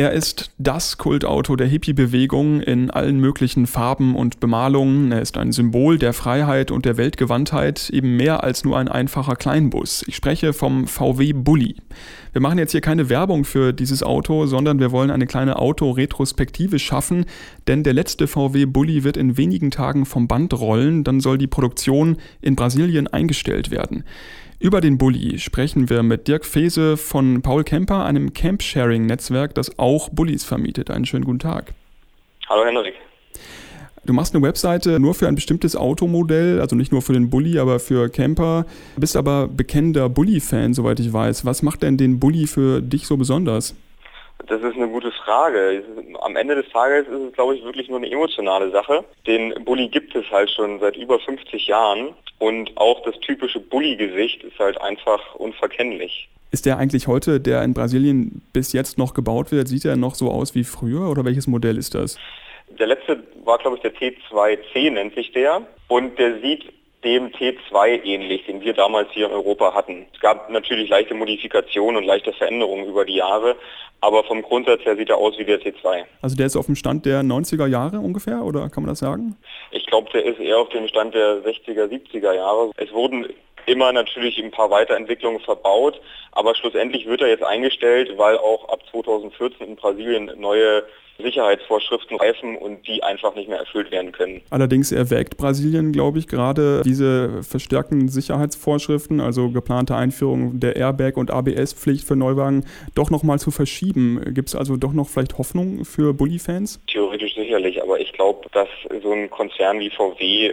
Er ist das Kultauto der Hippie-Bewegung in allen möglichen Farben und Bemalungen. Er ist ein Symbol der Freiheit und der Weltgewandtheit, eben mehr als nur ein einfacher Kleinbus. Ich spreche vom VW Bulli. Wir machen jetzt hier keine Werbung für dieses Auto, sondern wir wollen eine kleine Autoretrospektive schaffen, denn der letzte VW Bulli wird in wenigen Tagen vom Band rollen, dann soll die Produktion in Brasilien eingestellt werden. Über den Bulli sprechen wir mit Dirk Fese von Paul Kemper, einem Camp-Sharing-Netzwerk, das auch Bullis vermietet. Einen schönen guten Tag. Hallo Henrik. Du machst eine Webseite nur für ein bestimmtes Automodell, also nicht nur für den Bulli, aber für Camper. Bist aber bekennender Bulli-Fan, soweit ich weiß. Was macht denn den Bulli für dich so besonders? Das ist eine gute Frage. Am Ende des Tages ist es, glaube ich, wirklich nur eine emotionale Sache. Den Bulli gibt es halt schon seit über 50 Jahren und auch das typische Bulli-Gesicht ist halt einfach unverkennlich. Ist der eigentlich heute, der in Brasilien bis jetzt noch gebaut wird, sieht er noch so aus wie früher oder welches Modell ist das? Der letzte war, glaube ich, der T2C nennt sich der. Und der sieht dem T2 ähnlich, den wir damals hier in Europa hatten. Es gab natürlich leichte Modifikationen und leichte Veränderungen über die Jahre, aber vom Grundsatz her sieht er aus wie der T2. Also der ist auf dem Stand der 90er Jahre ungefähr, oder kann man das sagen? Ich glaube, der ist eher auf dem Stand der 60er, 70er Jahre. Es wurden immer natürlich ein paar Weiterentwicklungen verbaut, aber schlussendlich wird er jetzt eingestellt, weil auch ab 2014 in Brasilien neue Sicherheitsvorschriften reifen und die einfach nicht mehr erfüllt werden können. Allerdings erwägt Brasilien, glaube ich, gerade diese verstärkten Sicherheitsvorschriften, also geplante Einführung der Airbag- und ABS-Pflicht für Neuwagen, doch nochmal zu verschieben. Gibt es also doch noch vielleicht Hoffnung für Bulli-Fans? Theoretisch sicherlich, aber ich glaube, dass so ein Konzern wie VW,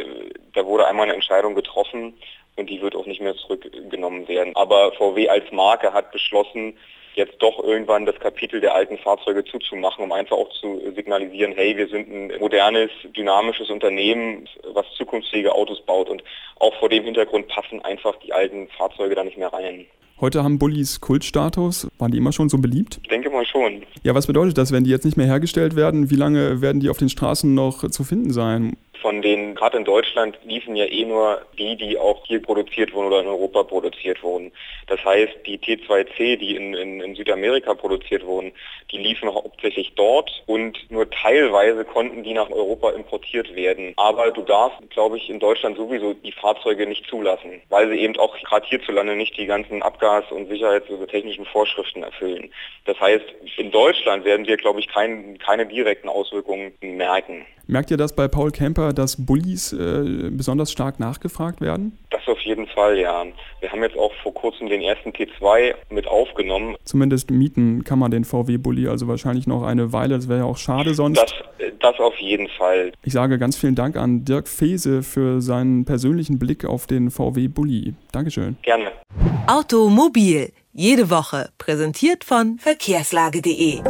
da wurde einmal eine Entscheidung getroffen und die wird auch nicht mehr zurückgenommen werden. Aber VW als Marke hat beschlossen, jetzt doch irgendwann das Kapitel der alten Fahrzeuge zuzumachen, um einfach auch zu signalisieren, hey, wir sind ein modernes, dynamisches Unternehmen, was zukunftsfähige Autos baut und auch vor dem Hintergrund passen einfach die alten Fahrzeuge da nicht mehr rein. Heute haben Bullis Kultstatus. Waren die immer schon so beliebt? Ich denke mal schon. Ja, was bedeutet das, wenn die jetzt nicht mehr hergestellt werden? Wie lange werden die auf den Straßen noch zu finden sein? Von denen, gerade in Deutschland, liefen ja eh nur die, die auch hier produziert wurden oder in Europa produziert wurden. Das heißt, die T2C, die in, in, in Südamerika produziert wurden, die liefen hauptsächlich dort und nur teilweise konnten die nach Europa importiert werden. Aber du darfst, glaube ich, in Deutschland sowieso die Fahrzeuge nicht zulassen, weil sie eben auch gerade hierzulande nicht die ganzen Abgas- und sicherheits- und technischen Vorschriften erfüllen. Das heißt, in Deutschland werden wir, glaube ich, kein, keine direkten Auswirkungen merken. Merkt ihr das bei Paul Kemper, dass Bullies äh, besonders stark nachgefragt werden? Das auf jeden Fall, ja. Wir haben jetzt auch vor kurzem den ersten T2 mit aufgenommen. Zumindest mieten kann man den VW-Bulli also wahrscheinlich noch eine Weile. Das wäre ja auch schade sonst. Das, das auf jeden Fall. Ich sage ganz vielen Dank an Dirk Fese für seinen persönlichen Blick auf den VW-Bulli. Dankeschön. Gerne. Automobil. Jede Woche. Präsentiert von verkehrslage.de.